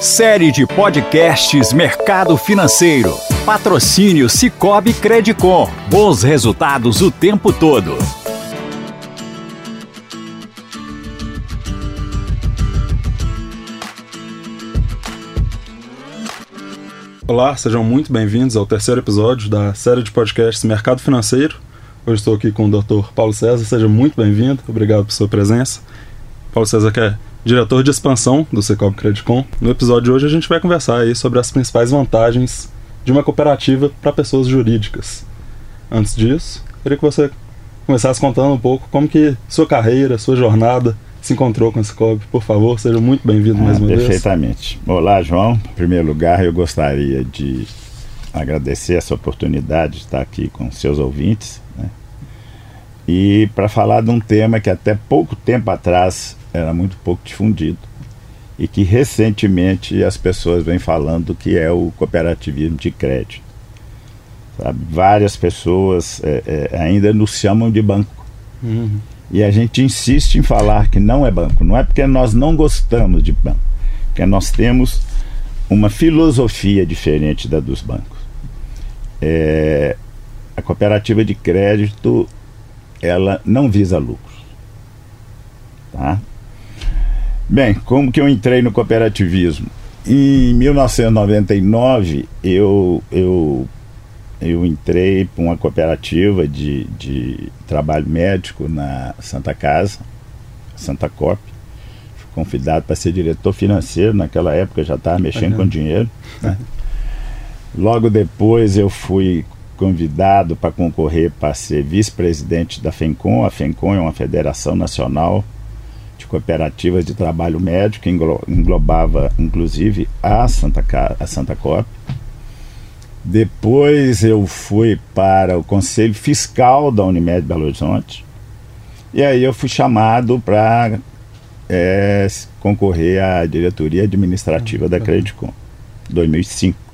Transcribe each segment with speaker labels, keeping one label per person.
Speaker 1: Série de podcasts Mercado Financeiro. Patrocínio Cicobi Credicom. Bons resultados o tempo todo.
Speaker 2: Olá, sejam muito bem-vindos ao terceiro episódio da série de podcasts Mercado Financeiro. Hoje estou aqui com o Dr. Paulo César, seja muito bem-vindo, obrigado por sua presença. Paulo César que é diretor de expansão do Secob Credicom. No episódio de hoje a gente vai conversar aí sobre as principais vantagens de uma cooperativa para pessoas jurídicas. Antes disso, queria que você começasse contando um pouco como que sua carreira, sua jornada se encontrou com a Cicobi. Por favor, seja muito bem-vindo
Speaker 3: ah,
Speaker 2: mais uma
Speaker 3: perfeitamente. vez. Perfeitamente. Olá, João. Em primeiro lugar, eu gostaria de agradecer essa oportunidade de estar aqui com seus ouvintes né? e para falar de um tema que até pouco tempo atrás era muito pouco difundido e que recentemente as pessoas vêm falando que é o cooperativismo de crédito. Sabe? Várias pessoas é, é, ainda nos chamam de banco. Uhum. E a gente insiste em falar que não é banco. Não é porque nós não gostamos de banco, porque nós temos uma filosofia diferente da dos bancos. É, a cooperativa de crédito ela não visa lucros. Tá? Bem, como que eu entrei no cooperativismo? Em 1999, eu, eu, eu entrei para uma cooperativa de, de trabalho médico na Santa Casa, Santa Cop. Fui convidado para ser diretor financeiro, naquela época já estava mexendo com dinheiro. Né? Logo depois eu fui convidado para concorrer para ser vice-presidente da FENCOM. A FENCOM é uma federação nacional de cooperativas de trabalho médico, que englobava inclusive a Santa, a Santa Cop. Depois eu fui para o Conselho Fiscal da Unimed Belo Horizonte. E aí eu fui chamado para é, concorrer à diretoria administrativa da Credicom, 2005.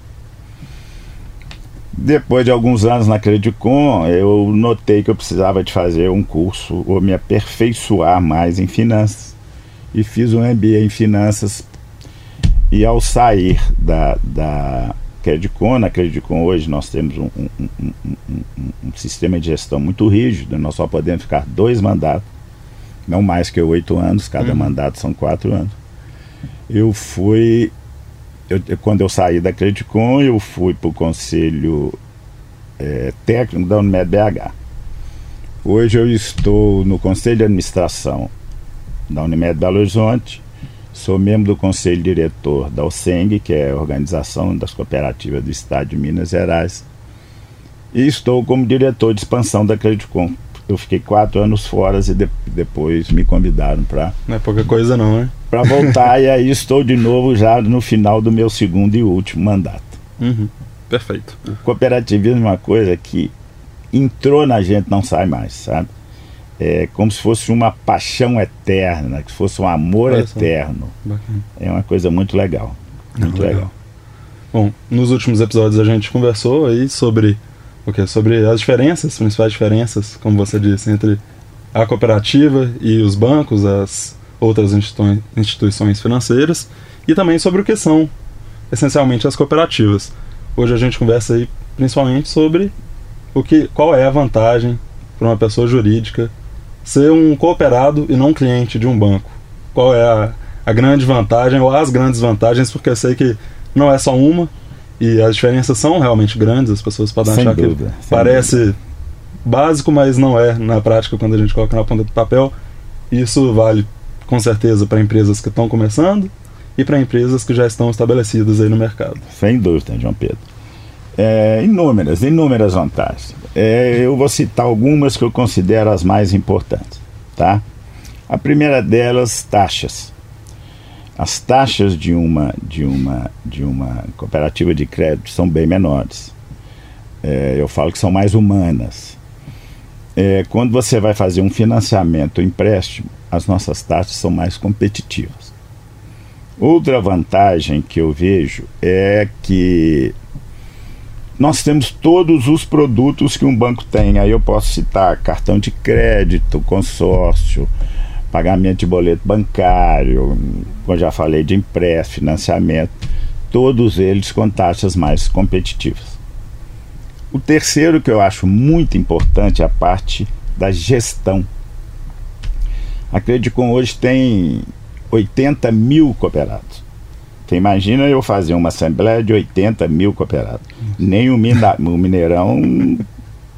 Speaker 3: Depois de alguns anos na Credicom, eu notei que eu precisava de fazer um curso ou me aperfeiçoar mais em finanças. E fiz um MBA em finanças. E ao sair da, da Credicom, na Credicom hoje nós temos um, um, um, um, sistema de gestão muito rígido, nós só podemos ficar dois mandatos, não mais que oito anos, cada uhum. mandato são quatro anos. Eu fui eu, quando eu saí da Credicom, eu fui para o conselho é, técnico da Unimed BH. Hoje eu estou no conselho de administração da Unimed Belo Horizonte, sou membro do conselho diretor da OSENG, que é a Organização das Cooperativas do Estado de Minas Gerais, e estou como diretor de expansão da Credicom. Eu fiquei quatro anos fora e de, depois me convidaram para.
Speaker 2: Não é pouca coisa, não, né?
Speaker 3: para voltar e aí estou de novo já no final do meu segundo e último mandato.
Speaker 2: Uhum. Perfeito.
Speaker 3: O cooperativismo é uma coisa que entrou na gente não sai mais, sabe? É como se fosse uma paixão eterna, que fosse um amor eterno. Bacana. É uma coisa muito legal. Muito legal. legal.
Speaker 2: Bom, nos últimos episódios a gente conversou aí sobre o que? Sobre as diferenças, as principais diferenças, como você disse, entre a cooperativa e os bancos, as outras instituições financeiras e também sobre o que são essencialmente as cooperativas. Hoje a gente conversa aí principalmente sobre o que, qual é a vantagem para uma pessoa jurídica ser um cooperado e não um cliente de um banco. Qual é a, a grande vantagem ou as grandes vantagens, porque eu sei que não é só uma e as diferenças são realmente grandes, as pessoas podem sem achar dúvida, que parece dúvida. básico, mas não é na prática quando a gente coloca na ponta do papel. Isso vale com certeza para empresas que estão começando e para empresas que já estão estabelecidas aí no mercado.
Speaker 3: Sem dúvida, João Pedro. É, inúmeras, inúmeras vantagens. É, eu vou citar algumas que eu considero as mais importantes. Tá? A primeira delas, taxas. As taxas de uma, de uma, de uma cooperativa de crédito são bem menores. É, eu falo que são mais humanas. É, quando você vai fazer um financiamento, um empréstimo, as nossas taxas são mais competitivas. Outra vantagem que eu vejo é que nós temos todos os produtos que um banco tem. Aí eu posso citar cartão de crédito, consórcio, pagamento de boleto bancário, como já falei, de empréstimo, financiamento, todos eles com taxas mais competitivas. O terceiro que eu acho muito importante é a parte da gestão. A Credicom hoje tem 80 mil cooperados. Você imagina eu fazer uma assembleia de 80 mil cooperados. Nem o, Mina, o Mineirão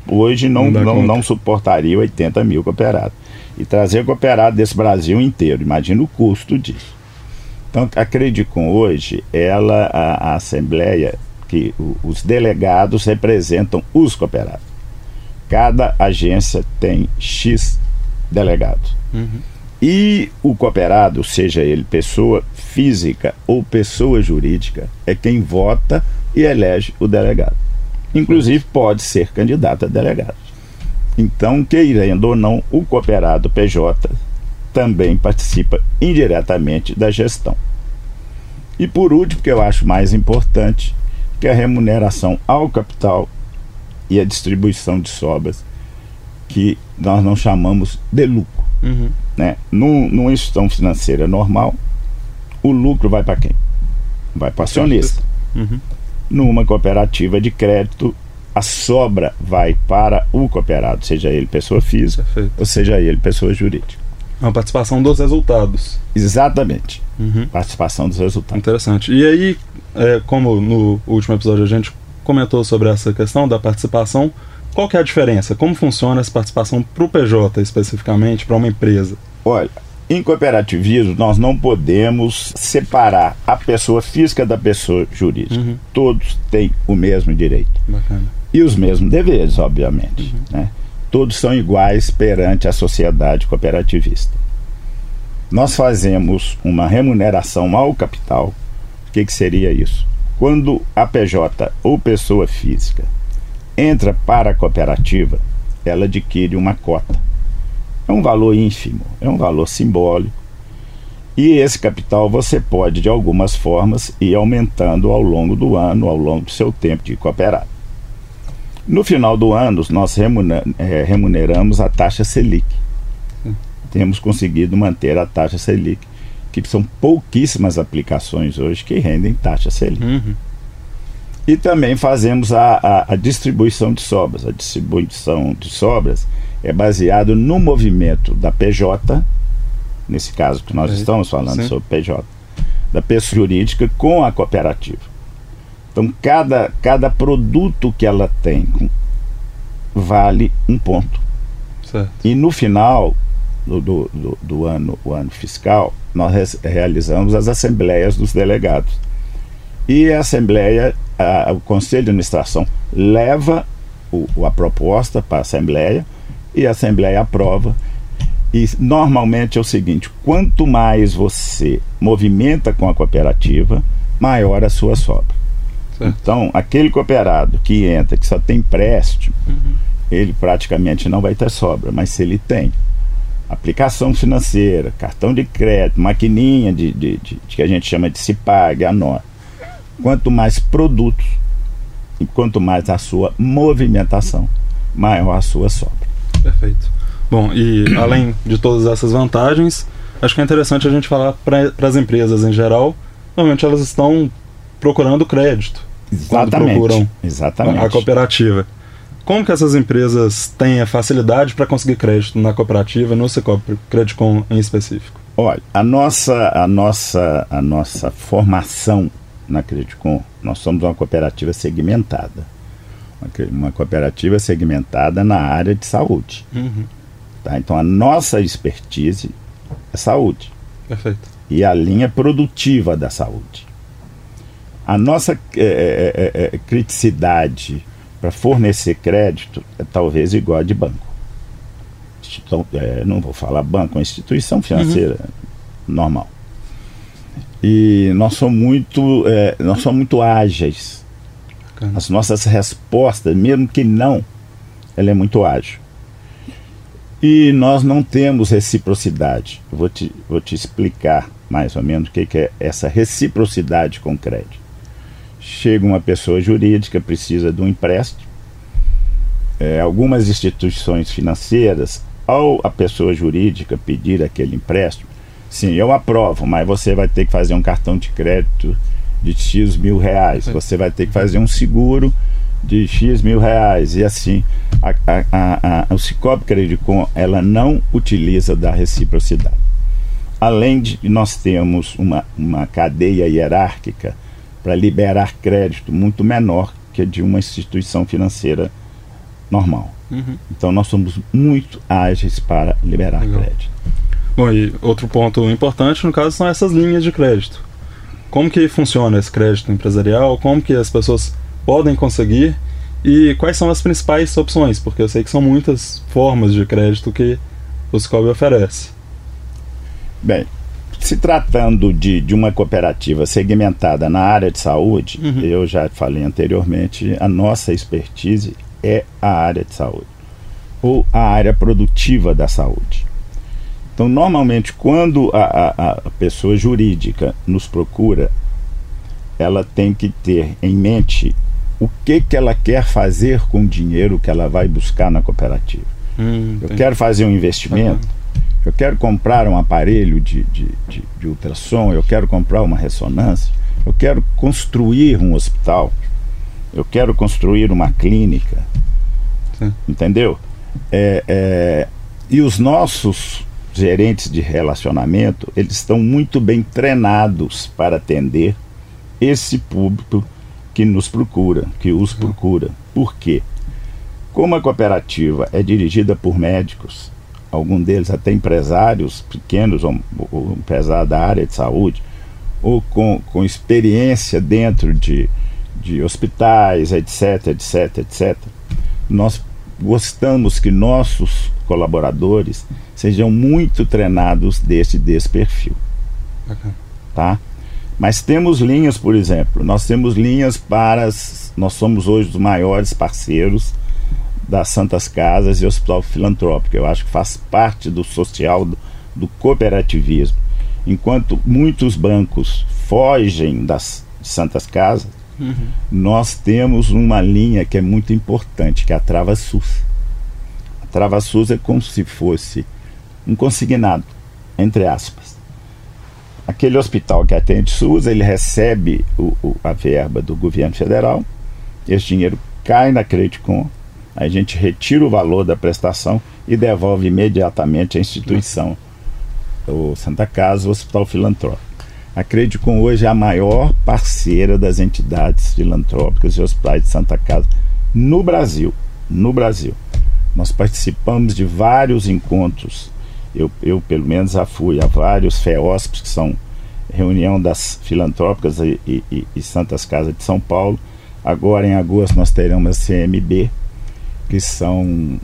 Speaker 3: hoje não, não, não, não, suportaria 80 mil cooperados. E trazer cooperado desse Brasil inteiro, imagina o custo disso. Então, a Credicom hoje, ela, a, a Assembleia, que o, os delegados representam os cooperados. Cada agência tem X delegados. Uhum. E o cooperado, seja ele pessoa física ou pessoa jurídica, é quem vota e elege o delegado. Inclusive pode ser candidato a delegado. Então, querendo ou não, o cooperado PJ também participa indiretamente da gestão. E por último, que eu acho mais importante, que é a remuneração ao capital e a distribuição de sobras, que nós não chamamos de lucro. Uhum. Né? Num, numa instituição financeira normal, o lucro vai para quem? Vai para o acionista. Uhum. Numa cooperativa de crédito, a sobra vai para o cooperado, seja ele pessoa física Perfeito. ou seja ele pessoa jurídica.
Speaker 2: A participação dos resultados.
Speaker 3: Exatamente. Uhum. Participação dos resultados.
Speaker 2: Interessante. E aí, é, como no último episódio a gente comentou sobre essa questão da participação, qual que é a diferença? Como funciona essa participação para o PJ especificamente, para uma empresa?
Speaker 3: Olha, em cooperativismo nós não podemos separar a pessoa física da pessoa jurídica. Uhum. Todos têm o mesmo direito. Bacana. E os mesmos deveres, obviamente. Uhum. Né? Todos são iguais perante a sociedade cooperativista. Nós fazemos uma remuneração ao capital. O que, que seria isso? Quando a PJ ou pessoa física entra para a cooperativa, ela adquire uma cota. É um valor ínfimo, é um valor simbólico. E esse capital você pode, de algumas formas, ir aumentando ao longo do ano, ao longo do seu tempo de cooperado. No final do ano, nós é, remuneramos a taxa Selic. Temos conseguido manter a taxa Selic, que são pouquíssimas aplicações hoje que rendem taxa Selic. Uhum. E também fazemos a, a, a, distribuição de sobras. A distribuição de sobras é baseado no movimento da PJ, nesse caso que nós estamos falando Sim. sobre PJ, da pessoa jurídica com a cooperativa. Então, cada, cada produto que ela tem vale um ponto. Certo. E no final do, do, do, ano, o ano fiscal, nós realizamos as assembleias dos delegados. E a assembleia a, o Conselho de Administração leva o, a proposta para a Assembleia e a Assembleia aprova. E normalmente é o seguinte: quanto mais você movimenta com a cooperativa, maior a sua sobra. Certo. Então, aquele cooperado que entra, que só tem empréstimo, uhum. ele praticamente não vai ter sobra, mas se ele tem aplicação financeira, cartão de crédito, maquininha de, de, de, de que a gente chama de CIPAG, a nota, quanto mais produtos e quanto mais a sua movimentação, maior a sua sobra.
Speaker 2: Perfeito. Bom, e além de todas essas vantagens, acho que é interessante a gente falar para as empresas em geral. Normalmente elas estão procurando crédito.
Speaker 3: Exatamente. procuram Exatamente.
Speaker 2: a cooperativa. Como que essas empresas têm a facilidade para conseguir crédito na cooperativa, no Cicobi Credicom em específico?
Speaker 3: Olha, a nossa, a nossa, a nossa formação na Credicom, nós somos uma cooperativa segmentada. Uma cooperativa segmentada na área de saúde. Uhum. Tá? Então a nossa expertise é saúde.
Speaker 2: Perfeito.
Speaker 3: E a linha produtiva da saúde. A nossa é, é, é, é criticidade para fornecer crédito é talvez igual a de banco. Então, não vou falar banco, uma instituição financeira uhum. normal. E nós somos muito, é, nós somos muito ágeis. Bacana. As nossas respostas, mesmo que não, ela é muito ágil. E nós não temos reciprocidade. Eu vou te, vou te explicar mais ou menos o que, que é essa reciprocidade com crédito. Chega uma pessoa jurídica, precisa de um empréstimo. É, algumas instituições financeiras ao a pessoa jurídica pedir aquele empréstimo, sim, eu aprovo, mas você vai ter que fazer um cartão de crédito de X mil reais, você vai ter que fazer um seguro de X mil reais e assim a, a, a, a, o Cicobi Credicom ela não utiliza da reciprocidade. Além de nós temos uma, uma cadeia hierárquica para liberar crédito muito menor que a de uma instituição financeira normal. Uhum. Então nós somos muito ágeis para liberar Legal. crédito.
Speaker 2: Bom, e outro ponto importante no caso são essas linhas de crédito. Como que funciona esse crédito empresarial? Como que as pessoas podem conseguir? E quais são as principais opções? Porque eu sei que são muitas formas de crédito que o Scob oferece.
Speaker 3: Bem, se tratando de, de uma cooperativa segmentada na área de saúde, uhum. eu já falei anteriormente, a nossa expertise é a área de saúde ou a área produtiva da saúde. Então, normalmente, quando a, a, a pessoa jurídica nos procura, ela tem que ter em mente o que, que ela quer fazer com o dinheiro que ela vai buscar na cooperativa. Hum, eu quero fazer um investimento, eu quero comprar um aparelho de, de, de, de ultrassom, eu quero comprar uma ressonância, eu quero construir um hospital, eu quero construir uma clínica, Sim. entendeu? É, é, e os nossos gerentes de relacionamento, eles estão muito bem treinados para atender esse público que nos procura, que os procura. Por quê? Como a cooperativa é dirigida por médicos, algum deles até empresários pequenos ou, ou empresários da área de saúde, ou com, com experiência dentro de, de hospitais, etc, etc, etc, nós gostamos que nossos colaboradores sejam muito treinados desse, desse perfil. Okay. Tá? Mas temos linhas, por exemplo, nós temos linhas para. Nós somos hoje os maiores parceiros das Santas Casas e Hospital Filantrópico. Eu acho que faz parte do social, do, do cooperativismo. Enquanto muitos bancos fogem das Santas Casas, uhum. nós temos uma linha que é muito importante, que é a Trava SUS. A Trava SUS é como se fosse um consignado, entre aspas. Aquele hospital que atende SUS, ele recebe o, o, a verba do governo federal, esse dinheiro cai na Credicom, a gente retira o valor da prestação e devolve imediatamente à instituição, o Santa Casa, o Hospital Filantrópico. A Credicom hoje é a maior parceira das entidades filantrópicas e hospitais de Santa Casa no Brasil. No Brasil. Nós participamos de vários encontros eu, eu pelo menos já fui a vários FEOSPs, que são reunião das filantrópicas e, e, e, Santas Casas de São Paulo. Agora em agosto nós teremos a CMB, que são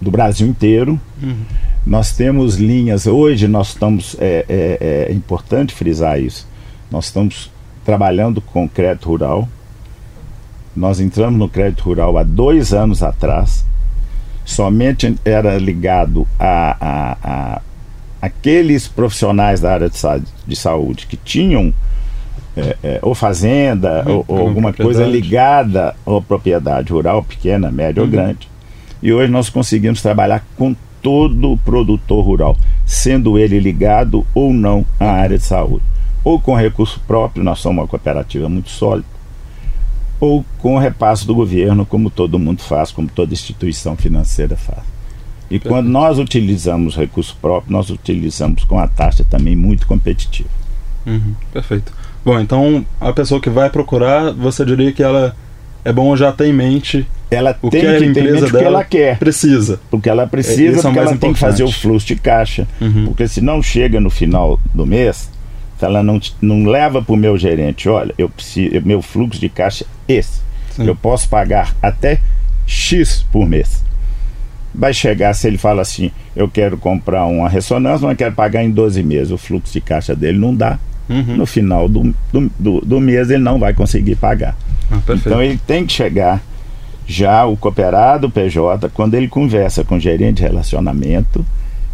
Speaker 3: do Brasil inteiro. Uhum. Nós temos linhas, hoje nós estamos, é, é, é importante frisar isso, nós estamos trabalhando com crédito rural. Nós entramos no crédito rural há dois anos atrás somente era ligado a, a, a aqueles profissionais da área de, de saúde que tinham é, é, ou fazenda uhum, ou, ou alguma coisa ligada à propriedade rural, pequena, média uhum. ou grande. E hoje nós conseguimos trabalhar com todo produtor rural, sendo ele ligado ou não à área de saúde. Ou com recurso próprio, nós somos uma cooperativa muito sólida, ou com o repasse do governo, como todo mundo faz, como toda instituição financeira faz. E Perfeito. quando nós utilizamos recurso próprio, nós utilizamos com a taxa também muito competitiva.
Speaker 2: Uhum, perfeito. Bom, então a pessoa que vai procurar, você diria que ela é bom já ter em mente
Speaker 3: ela o tem que, a empresa dela que ela quer.
Speaker 2: Precisa.
Speaker 3: Porque ela precisa, é, porque ela tem que fazer o fluxo de caixa. Uhum. Porque se não chega no final do mês, se ela não, não leva para o meu gerente, olha, eu preciso, meu fluxo de caixa é esse. Sim. Eu posso pagar até X por mês. Vai chegar se ele fala assim, eu quero comprar uma ressonância, mas quero pagar em 12 meses. O fluxo de caixa dele não dá. Uhum. No final do, do, do, do, mês ele não vai conseguir pagar. Ah, então ele tem que chegar já o cooperado PJ, quando ele conversa com o gerente de relacionamento,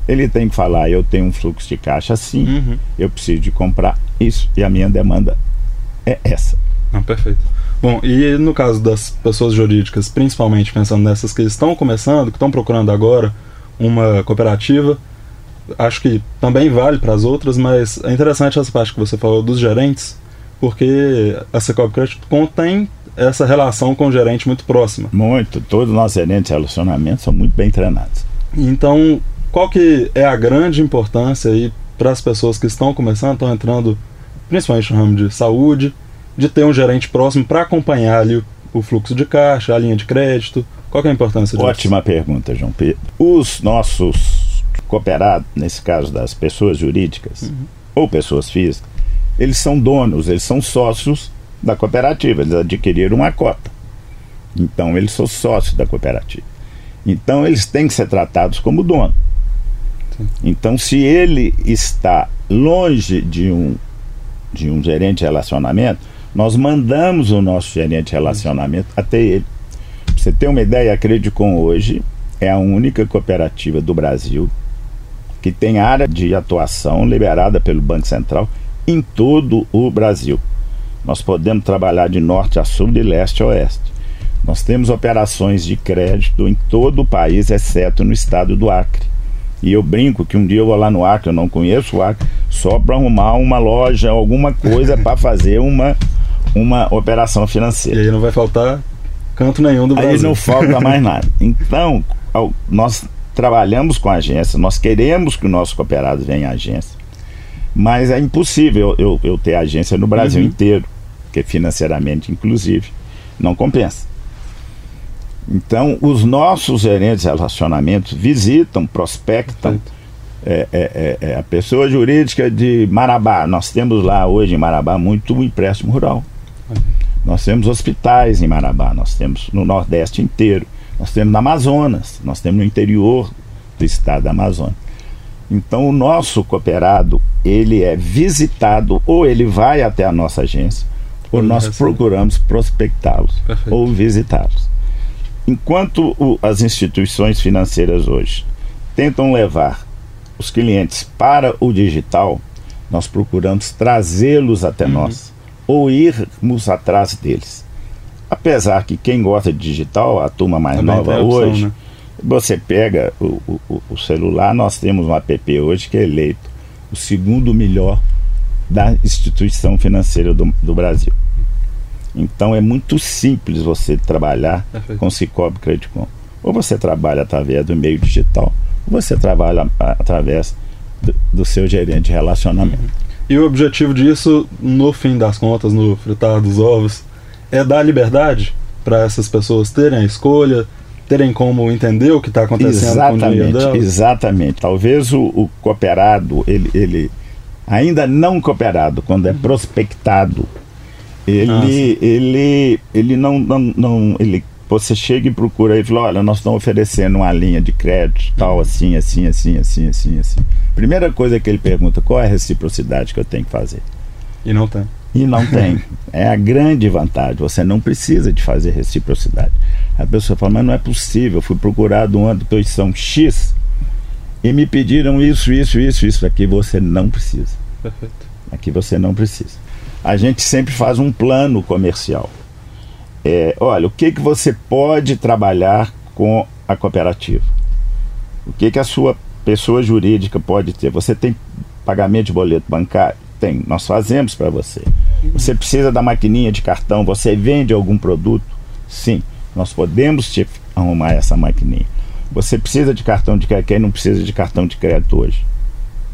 Speaker 3: ele tem que falar: eu tenho um fluxo de caixa assim, uhum. eu preciso de comprar isso e a minha demanda é essa.
Speaker 2: Ah, perfeito. Bom, e no caso das pessoas jurídicas, principalmente pensando nessas que estão começando, que estão procurando agora uma cooperativa, acho que também vale para as outras, mas é interessante essa parte que você falou dos gerentes, porque a Secob Credit tem essa relação com o gerente muito próxima.
Speaker 3: Muito, todos os nossos gerentes de relacionamento são muito bem treinados.
Speaker 2: Então, qual que é a grande importância aí para as pessoas que estão começando, estão entrando principalmente no ramo de saúde, de ter um gerente próximo para acompanhar ali o, o, fluxo de caixa, a linha de crédito? Qual que é a importância disso?
Speaker 3: Ótima pergunta, João Pedro. Os nossos cooperados, nesse caso das pessoas jurídicas uhum. ou pessoas físicas, eles são donos, eles são sócios da cooperativa, eles adquiriram uma cota. Então, eles são sócios da cooperativa. Então, eles têm que ser tratados como dono. Então, se ele está longe de um, de um gerente de relacionamento, nós mandamos o nosso gerente de relacionamento até ele. Pra você ter uma ideia, a Credicom hoje é a única cooperativa do Brasil que tem área de atuação liberada pelo Banco Central em todo o Brasil. Nós podemos trabalhar de norte a sul, de leste a oeste. Nós temos operações de crédito em todo o país, exceto no estado do Acre. E eu brinco que um dia eu vou lá no Acre, eu não conheço o Acre, só para arrumar uma loja, alguma coisa para fazer uma, uma operação financeira.
Speaker 2: E aí não vai faltar canto nenhum do Brasil.
Speaker 3: Aí não falta mais nada. Então, nós trabalhamos com a agência, nós queremos que o nosso cooperado venha à agência, mas é impossível eu, eu ter agência no Brasil uhum. inteiro, que financeiramente, inclusive, não compensa. Então, os nossos gerentes de relacionamentos visitam, prospectam é, é, é, é, a pessoa jurídica de Marabá. Nós temos lá hoje em Marabá muito empréstimo rural. Nós temos hospitais em Marabá, nós temos no Nordeste inteiro, nós temos no Amazonas, nós temos no interior do estado da Amazônia. Então, o nosso cooperado, ele é visitado ou ele vai até a nossa agência, ou nós procuramos prospectá-los ou visitá-los enquanto o, as instituições financeiras hoje tentam levar os clientes para o digital, nós procuramos trazê-los até uhum. nós ou irmos atrás deles. Apesar que quem gosta de digital, a turma mais Também nova opção, hoje, né? você pega o, o, o, celular, nós temos um app hoje que é eleito o segundo melhor da instituição financeira do, do Brasil. Então é muito simples você trabalhar Perfeito. com Cicobi Credicom. Ou você trabalha através do meio digital, ou você trabalha através do, do seu gerente de relacionamento. Uhum.
Speaker 2: E o objetivo disso, no fim das contas, no fritar dos ovos, é dar liberdade para essas pessoas terem a escolha, terem como entender o que está acontecendo
Speaker 3: exatamente,
Speaker 2: com o dinheiro delas.
Speaker 3: Exatamente. Talvez o, o cooperado, ele, ele ainda não cooperado, quando é uhum. prospectado ele, ah, ele, ele não, não, não, ele, você chega e procura e fala, olha, nós estamos oferecendo uma linha de crédito, tal, assim, assim, assim, assim, assim, assim. Primeira coisa que ele pergunta, qual é a reciprocidade que eu tenho que fazer?
Speaker 2: E não tem.
Speaker 3: E não tem. É a grande vantagem. Você não precisa de fazer reciprocidade. A pessoa fala, mas não é possível. Eu fui procurado uma instituição X e me pediram isso, isso, isso, isso. Aqui você não precisa.
Speaker 2: Perfeito.
Speaker 3: Aqui você não precisa a gente sempre faz um plano comercial. É, olha, o que, que você pode trabalhar com a cooperativa? O que, que a sua pessoa jurídica pode ter? Você tem pagamento de boleto bancário? Tem, nós fazemos para você. Você precisa da maquininha de cartão? Você vende algum produto? Sim, nós podemos te arrumar essa maquininha. Você precisa de cartão de crédito? Quem não precisa de cartão de crédito hoje?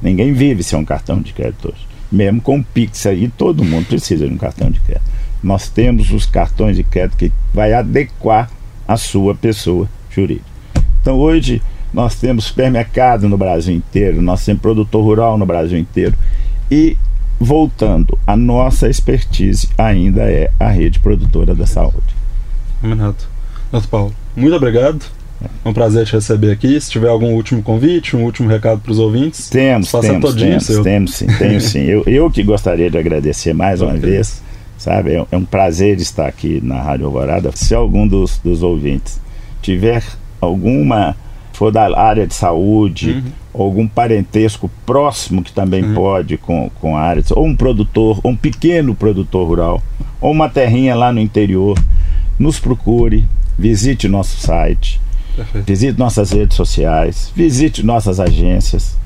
Speaker 3: Ninguém vive sem um cartão de crédito hoje mesmo com o Pix aí, todo mundo precisa de um cartão de crédito. Nós temos os cartões de crédito que vai adequar a sua pessoa jurídica. Então hoje nós temos supermercado no Brasil inteiro, nós temos produtor rural no Brasil inteiro e voltando, a nossa expertise ainda é a rede produtora da saúde.
Speaker 2: Renato. Nosso Paulo, muito obrigado. É um prazer te receber aqui. Se tiver algum último convite, um último recado para os ouvintes,
Speaker 3: temos, temos, temos, seu. temos sim, tenho sim. Eu, eu que gostaria de agradecer mais uma vez, sabe? É, é, um prazer estar aqui na Rádio Alvorada. Se algum dos, dos ouvintes tiver alguma for da área de saúde, uhum. algum parentesco próximo que também uhum. pode com, com a área, ou um produtor, ou um pequeno produtor rural, ou uma terrinha lá no interior, nos procure, visite nosso site Perfeito. Visite nossas redes sociais, visite nossas agências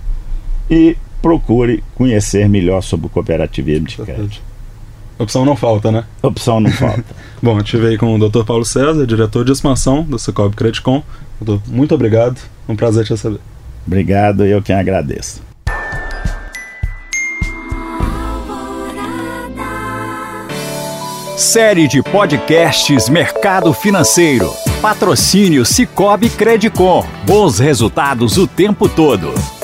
Speaker 3: e procure conhecer melhor sobre o cooperativismo de crédito.
Speaker 2: Opção não falta, né?
Speaker 3: Opção não falta.
Speaker 2: Bom, estive aí com o Dr. Paulo César, diretor de expansão do Cicobi Credicom. Doutor, muito obrigado. Um prazer te receber.
Speaker 3: Obrigado, eu quem agradeço.
Speaker 1: Série de podcasts Mercado Financeiro. Patrocínio Cicobi Credicom. Bons resultados o tempo todo.